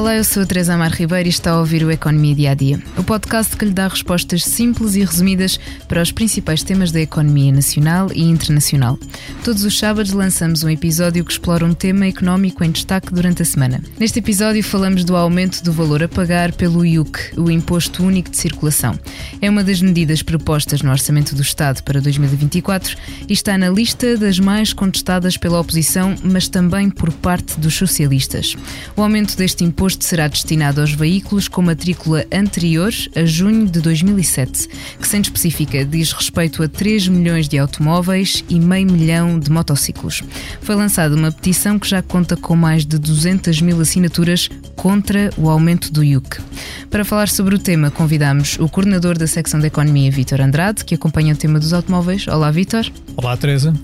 Olá, eu sou a Teresa Amar Ribeiro e está a ouvir o Economia Dia a Dia, o podcast que lhe dá respostas simples e resumidas para os principais temas da economia nacional e internacional. Todos os sábados lançamos um episódio que explora um tema económico em destaque durante a semana. Neste episódio falamos do aumento do valor a pagar pelo IUC, o Imposto Único de Circulação. É uma das medidas propostas no Orçamento do Estado para 2024 e está na lista das mais contestadas pela oposição, mas também por parte dos socialistas. O aumento deste imposto imposto será destinado aos veículos com matrícula anterior a junho de 2007, que, sendo específica, diz respeito a 3 milhões de automóveis e meio milhão de motociclos. Foi lançada uma petição que já conta com mais de 200 mil assinaturas contra o aumento do IUC. Para falar sobre o tema, convidamos o coordenador da secção da Economia, Vítor Andrade, que acompanha o tema dos automóveis. Olá, Vítor. Olá, Teresa.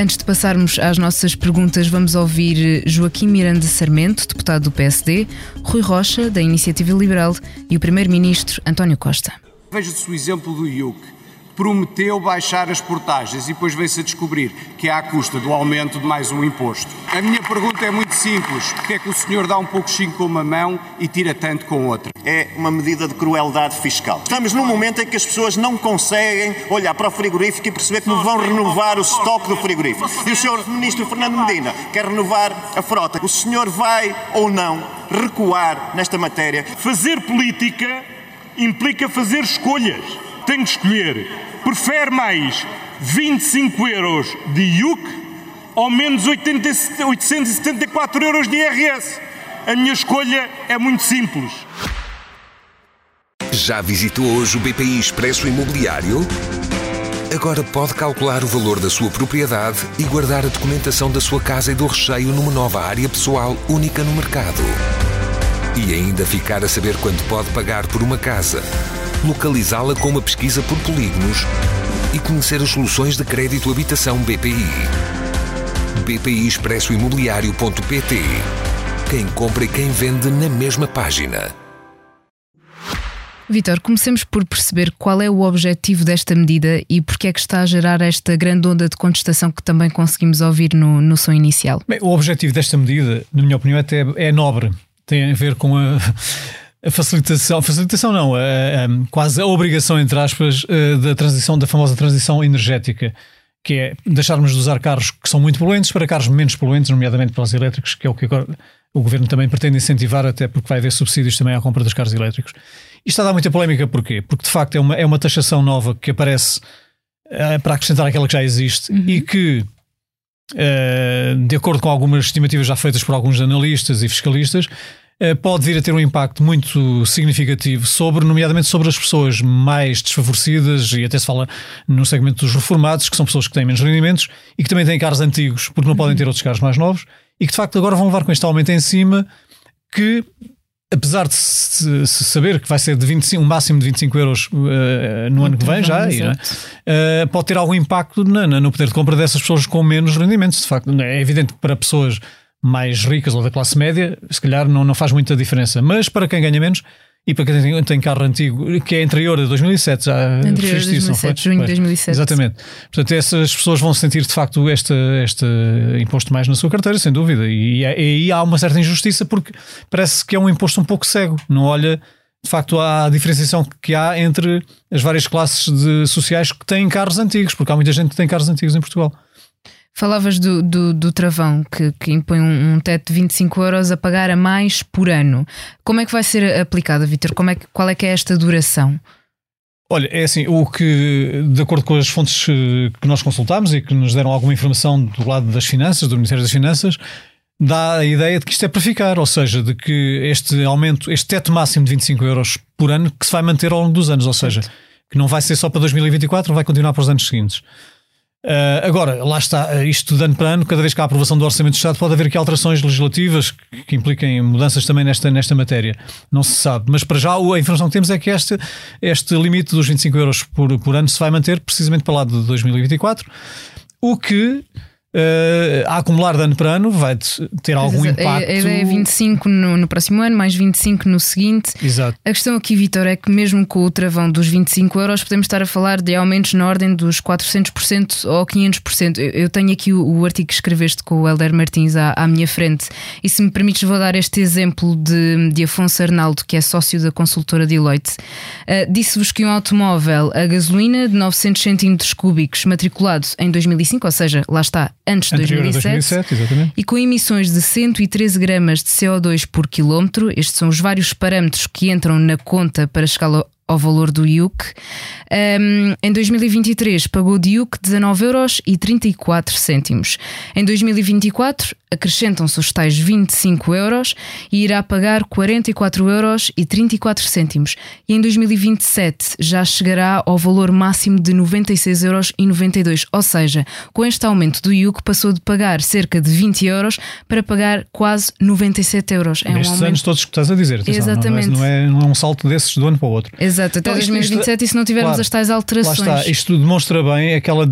Antes de passarmos às nossas perguntas, vamos ouvir Joaquim Miranda Sarmento, deputado do PSD, Rui Rocha, da Iniciativa Liberal, e o Primeiro-Ministro António Costa. Veja-se o exemplo do IUC prometeu baixar as portagens e depois veio-se a descobrir que é à custa do aumento de mais um imposto. A minha pergunta é muito simples: porque é que o senhor dá um pouco com uma mão e tira tanto com outra? É uma medida de crueldade fiscal. Estamos num momento em que as pessoas não conseguem olhar para o frigorífico e perceber que não vão renovar o estoque do frigorífico. E o senhor ministro Fernando Medina quer renovar a frota. O senhor vai ou não recuar nesta matéria? Fazer política implica fazer escolhas. Tem de escolher prefere mais 25 euros de IUC ou menos 80, 874 euros de IRS? A minha escolha é muito simples. Já visitou hoje o BPI Expresso Imobiliário? Agora pode calcular o valor da sua propriedade e guardar a documentação da sua casa e do recheio numa nova área pessoal única no mercado. E ainda ficar a saber quanto pode pagar por uma casa localizá-la com uma pesquisa por polígonos e conhecer as soluções de crédito habitação BPI. BPI Expresso Imobiliário.pt Quem compra e quem vende na mesma página. Vitor, comecemos por perceber qual é o objetivo desta medida e porque é que está a gerar esta grande onda de contestação que também conseguimos ouvir no, no som inicial. Bem, o objetivo desta medida, na minha opinião, até é nobre. Tem a ver com a a facilitação, facilitação não, a, a, quase a obrigação, entre aspas, eh, da transição, da famosa transição energética, que é deixarmos de usar carros que são muito poluentes para carros menos poluentes, nomeadamente para os elétricos, que é o que agora o governo também pretende incentivar, até porque vai haver subsídios também à compra dos carros elétricos. Isto está a dar muita polémica, porquê? Porque de facto é uma, é uma taxação nova que aparece uh, para acrescentar aquela que já existe uhum. e que, uh, de acordo com algumas estimativas já feitas por alguns analistas e fiscalistas, pode vir a ter um impacto muito significativo sobre, nomeadamente sobre as pessoas mais desfavorecidas e até se fala no segmento dos reformados, que são pessoas que têm menos rendimentos e que também têm carros antigos porque não podem ter outros carros mais novos e que de facto agora vão levar com este aumento em cima que apesar de se, saber que vai ser de 25, um máximo de 25 euros uh, no ano que vem já, uh, pode ter algum impacto no, no poder de compra dessas pessoas com menos rendimentos. De facto, é evidente que para pessoas mais ricas ou da classe média, se calhar não, não faz muita diferença. Mas para quem ganha menos e para quem tem, tem carro antigo, que é anterior a 2007, já anterior a 2007, junho de 2007. Exatamente. Portanto, essas pessoas vão sentir de facto este, este imposto mais na sua carteira, sem dúvida. E, aí há uma certa injustiça porque parece que é um imposto um pouco cego, não olha de facto a diferenciação que há entre as várias classes de, sociais que têm carros antigos, porque há muita gente que tem carros antigos em Portugal. Falavas do, do, do travão que, que, impõe um, um, teto de 25 euros a pagar a mais por ano. Como é que vai ser aplicada, Vitor? É que, qual é que é esta duração? Olha, é assim, o que, de acordo com as fontes eh, que nós consultámos e que nos deram alguma informação do lado das finanças, do Ministério das Finanças, dá a ideia de que isto é para ficar, ou seja, de que este aumento, este teto máximo de 25 euros por ano, que se vai manter ao longo dos anos, ou seja, que não vai ser só para 2024, vai continuar para os anos seguintes. Uh, agora, lá está, eh, isto de ano para ano, cada vez que há aprovação do Orçamento do Estado, pode haver aqui alterações legislativas que, que impliquem mudanças também nesta, nesta matéria. Não se sabe. Mas para já a informação que temos é que este, este limite dos 25 euros por, por ano se vai manter precisamente para lá de 2024, o que uh, a acumular de ano para ano, vai ter algum a, impacto. A ideia é 25 no, no, próximo ano, mais 25 no seguinte. Exato. A questão aqui, Vitor, é que mesmo com o travão dos 25 euros, podemos estar a falar de aumentos na ordem dos 400% ou 500%. Eu, eu tenho aqui o, o, artigo que escreveste com o Helder Martins à, à, minha frente, e se me permites, vou dar este exemplo de, de Afonso Arnaldo, que é sócio da consultora Deloitte. Uh, Disse-vos que um automóvel a gasolina de 900 centímetros cúbicos, matriculado em 2005, ou seja, lá está, antes de 2007, 2007 e com emissões de 113 gramas de CO2 por quilómetro, estes são os vários parâmetros que entram na conta para chegar ao valor do IUC. Um, em 2023 pagou de IUC 19 euros e 34 cêntimos. Em 2024 acrescentam-se os tais 25 euros e irá pagar 44 euros e 34 cêntimos. E em 2027 já chegará ao valor máximo de 96 euros e 92. Ou seja, com este aumento do IUC passou de pagar cerca de 20 euros para pagar quase 97 euros. É Nestes um aumento... anos todos que estás a dizer. Atenção, Exatamente. Não é, não é, um salto desses de um ano para o outro. Exato, até então, 2027 isto, e se não tivermos claro, as tais alterações. Lá está, isto demonstra bem aquela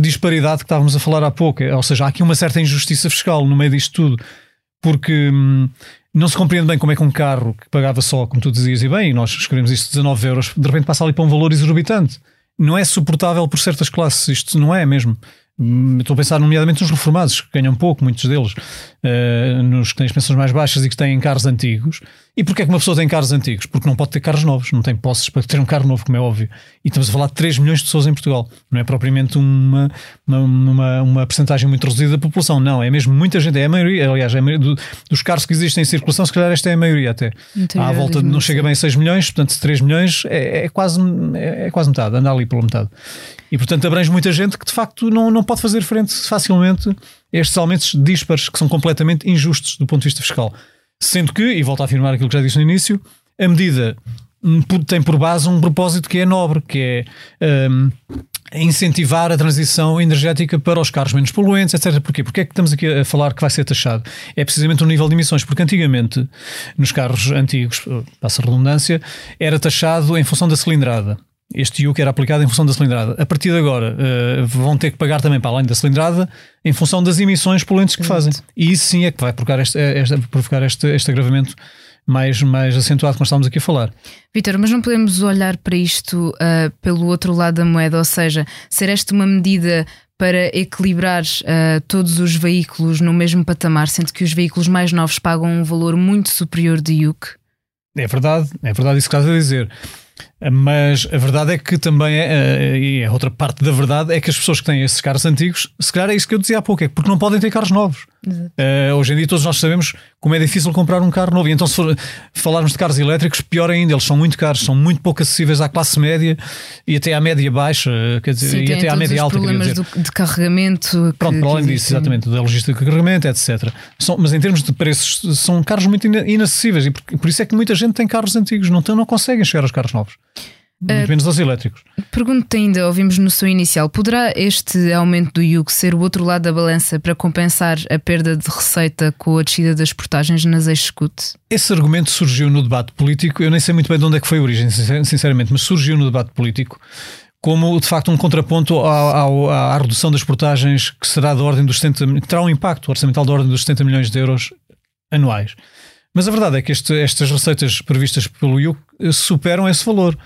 disparidade que estávamos a falar há pouco. Ou seja, há aqui uma certa injustiça fiscal no meio disto tudo, porque hum, não se compreende bem como é que um carro que pagava só, como tu dizias, e bem, nós escrevemos isto 19 euros, de repente passa ali para um valor exorbitante. Não é suportável por certas classes, isto não é mesmo. Hum, estou a pensar, nomeadamente, nos reformados, que ganham pouco, muitos deles, uh, nos que têm as pensões mais baixas e que têm carros antigos. E porquê é que uma pessoa tem carros antigos? Porque não pode ter carros novos, não tem posses para ter um carro novo, como é óbvio. E estamos a falar de 3 milhões de pessoas em Portugal. Não é propriamente uma, uma, uma, uma percentagem muito reduzida da população, não. É mesmo muita gente, é a maioria, aliás, é a maioria do, dos carros que existem em circulação, se calhar esta é a maioria até. À volta, não chega bem a 6 milhões, portanto, 3 milhões é, é quase, é, é, quase metade, anda ali pela metade. E portanto abrange muita gente que de facto não, não pode fazer frente facilmente a estes aumentos dispares que são completamente injustos do ponto de vista fiscal. Sendo que, e volto a afirmar aquilo que já disse no início, a medida tem por base um propósito que é nobre, que é um, incentivar a transição energética para os carros menos poluentes, etc. Porquê? Porque é que estamos aqui a falar que vai ser taxado? É precisamente o nível de emissões, porque antigamente, nos carros antigos, passa a redundância, era taxado em função da cilindrada este IUC era aplicado em função da cilindrada. A partir de agora uh, vão ter que pagar também para além da cilindrada em função das emissões poluentes que fazem. E isso sim é que vai provocar este, este, provocar este, este agravamento mais, mais acentuado que nós estamos aqui a falar. Vitor, mas não podemos olhar para isto uh, pelo outro lado da moeda, ou seja, ser esta uma medida para equilibrar uh, todos os veículos no mesmo patamar, sendo que os veículos mais novos pagam um valor muito superior de IUC? É verdade, é verdade isso que estás a dizer. Mas a verdade é que também, é, eh, e a outra parte da verdade é que as pessoas que têm esses carros antigos, se calhar é isso que eu dizia há pouco, é porque não podem ter carros novos. Uh, hoje em dia todos nós sabemos como é difícil comprar um carro novo. E então, se for, falarmos de carros elétricos, pior ainda, eles são muito caros, são muito pouco acessíveis à classe média e até à média baixa, quer dizer, Sim, e até à média alta. problemas do, de carregamento. Pronto, para além disso, exatamente, da logística de carregamento, etc. São, mas em termos de preços, são carros muito inacessíveis e por, por isso é que muita gente tem carros antigos, não, não conseguem chegar aos carros novos. Muito uh, menos aos elétricos. Pergunto-te ainda, ouvimos no seu inicial, poderá este aumento do IUC ser o outro lado da balança para compensar a perda de receita com a descida das portagens nas execute? Esse argumento surgiu no debate político, eu nem sei muito bem de onde é que foi a origem, sinceramente, mas surgiu no debate político como de facto um contraponto à, à, à redução das portagens que será da ordem dos 70, que terá um impacto orçamental da ordem dos 70 milhões de euros anuais. Mas a verdade é que este, estas receitas previstas pelo IUC superam esse valor.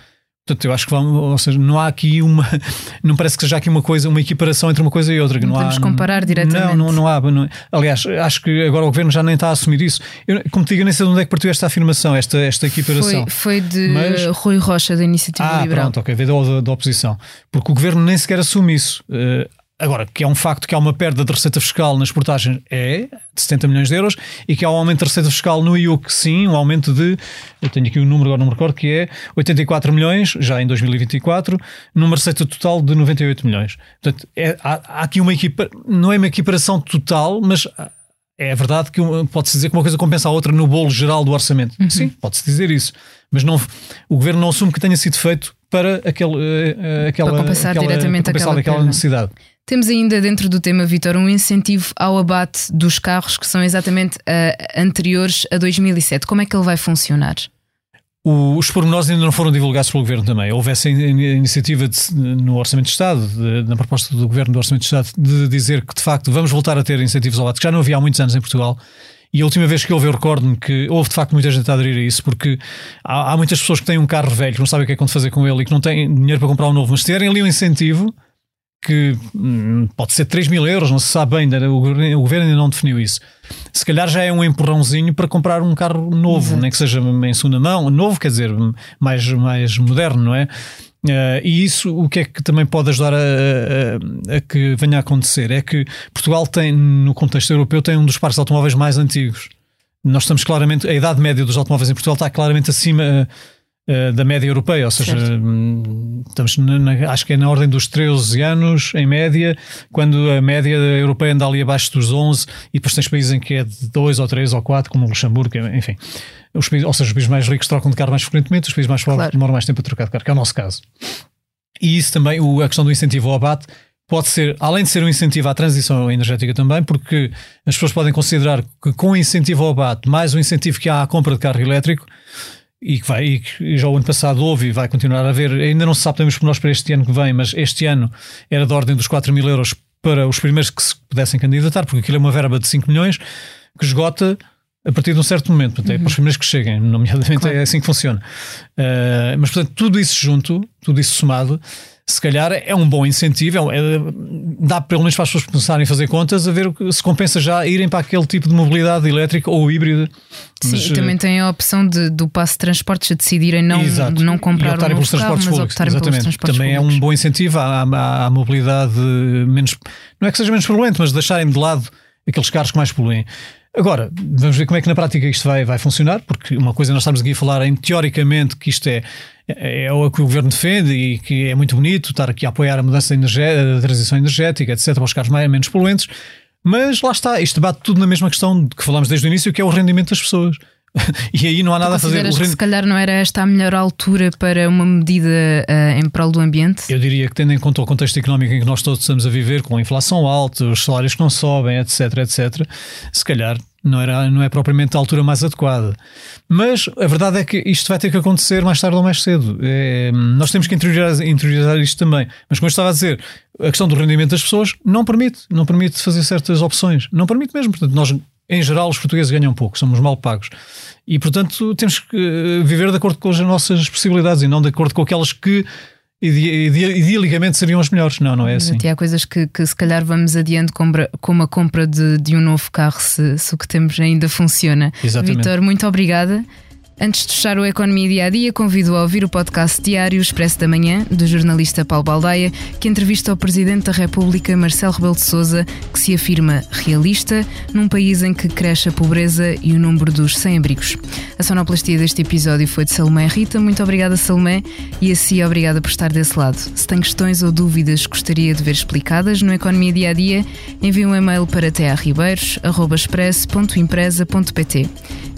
Portanto, eu acho que vamos, ou seja, não há aqui uma, não parece que seja aqui uma coisa, uma equiparação entre uma coisa e outra. não, não podemos há, comparar diretamente. Não, não, não há. Não, aliás, acho que agora o governo já nem está a assumir isso. Eu, como te digo, nem sei de onde é que partiu esta afirmação, esta, esta equiparação. Foi, foi de Mas, Rui Rocha, da Iniciativa ah, Liberal. Pronto, ok, veio da, da, oposição. Porque o governo nem sequer assume isso. Uh, Agora, que é um facto que há uma perda de receita fiscal nas portagens, é, de 70 milhões de euros, e que há um aumento de receita fiscal no IUC, sim, um aumento de, eu tenho aqui o um número, agora não me recordo, que é 84 milhões, já em 2024, numa receita total de 98 milhões. Portanto, é, há, há, aqui uma equipa, não é uma equiparação total, mas é verdade que pode-se dizer que uma coisa compensa a outra no bolo geral do orçamento. Uhum. Sim, pode-se dizer isso. Mas não, o governo não assume que tenha sido feito para, aquele, uh, aquela, para compensar aquela, diretamente para compensar aquela, aquela necessidade. Temos ainda dentro do tema, Vitor, um incentivo ao abate dos carros que são exatamente uh, anteriores a 2007. Como é que ele vai funcionar? os pormenores ainda não foram divulgados pelo Governo também. Houve essa iniciativa de, no Orçamento de Estado, de, na proposta do Governo do Orçamento de Estado, de dizer que de facto vamos voltar a ter incentivos ao ato, que já não havia há muitos anos em Portugal. E a última vez que houve, eu recordo-me que houve de facto muita gente a aderir a isso, porque há, há, muitas pessoas que têm um carro velho, que não sabem o que é que vão fazer com ele e que não têm dinheiro para comprar um novo, mas se tiverem ali um incentivo, que hum, pode ser 3 mil euros, não se sabe ainda, o governo, o governo ainda não definiu isso. Se calhar já é um empurrãozinho para comprar um carro novo, nem que seja em segunda mão, novo, quer dizer, mais, mais moderno, não é? Uh, e isso o que é que também pode ajudar a, a, a, que venha a acontecer é que Portugal tem, no contexto europeu, tem um dos parques de automóveis mais antigos. Nós estamos claramente, a idade média dos automóveis em Portugal está claramente acima uh, da média europeia, ou seja, hum, estamos na, na, acho que é na ordem dos 13 anos em média, quando a média europeia anda ali abaixo dos 11 e depois tens países em que é de 2 ou 3 ou 4, como o Luxemburgo, enfim. Os países, ou seja, os países mais ricos trocam de carro mais frequentemente, os países mais pobres claro. demoram mais tempo a trocar de carro, que é o nosso caso. E isso também, a questão do incentivo ao abate, pode ser, além de ser um incentivo à transição energética também, porque as pessoas podem considerar que com o incentivo ao abate, mais o incentivo que há à compra de carro elétrico, e que vai, e já o ano passado houve e vai continuar a haver, ainda não se sabe temos por nós para este ano que vem, mas este ano era da ordem dos 4 mil euros para os primeiros que se pudessem candidatar, porque aquilo é uma verba de 5 milhões que esgota a partir de um certo momento, portanto, é para os primeiros que cheguem, nomeadamente claro. é assim que funciona. Uh, mas, portanto, tudo isso junto, tudo isso somado, se calhar é um bom incentivo, é, é, dá pelo menos para as pessoas começarem a fazer contas, a ver se compensa já irem para aquele tipo de mobilidade elétrica ou híbrida. Sim, mas, e também tem a opção de, do passo de transportes a decidirem não, exato, não comprar um novo carro, mas optarem pelos transportes Também públicos. é um bom incentivo à, à, à, mobilidade menos, não é que seja menos poluente, mas deixarem de lado aqueles carros que mais poluem. Agora, vamos ver como é que na prática isto vai, vai funcionar, porque uma coisa nós estamos aqui a falar em teoricamente que isto é, é, é o que o governo defende e que é muito bonito estar aqui a apoiar a mudança da transição energética, etc., para os carros mais, menos poluentes, mas lá está, isto bate tudo na mesma questão que falamos desde o início, que é o rendimento das pessoas. e aí não há nada a fazer. Que se calhar não era esta a melhor altura para uma medida uh, em prol do ambiente? Eu diria que, tendo em conta o contexto económico em que nós todos estamos a viver, com a inflação alta, os salários que não sobem, etc., etc., se calhar não, era, não é propriamente a altura mais adequada. Mas a verdade é que isto vai ter que acontecer mais tarde ou mais cedo. É, nós temos que interiorizar, interiorizar isto também. Mas como eu estava a dizer, a questão do rendimento das pessoas não permite, não permite fazer certas opções. Não permite mesmo. Portanto, nós em geral, os portugueses ganham pouco, somos mal pagos. E, portanto, temos que eh, viver de acordo com as nossas possibilidades e não de acordo com aquelas que idealicamente seriam as melhores. Não, não é assim. E há coisas que, que se calhar vamos adiante, como a compra de, de um novo carro, se, se o que temos ainda funciona. Vitor, muito obrigada. Antes de fechar o Economia Dia a Dia, convido a ouvir o podcast diário Expresso da Manhã, do jornalista Paulo Baldaia, que entrevista o Presidente da República, Marcelo Rebelo de Souza, que se afirma realista num país em que cresce a pobreza e o número dos sem-abrigos. A sonoplastia deste episódio foi de Salomé Rita. Muito obrigada, Salomé, e a si obrigada por estar desse lado. Se tem questões ou dúvidas que gostaria de ver explicadas no Economia Dia a Dia, envie um e-mail para tearribeiros.express.empresa.pt.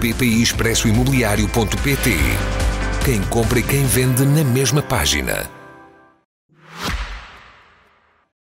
bpiexpressoimobiliario.pt. Quem compra e quem vende na mesma página.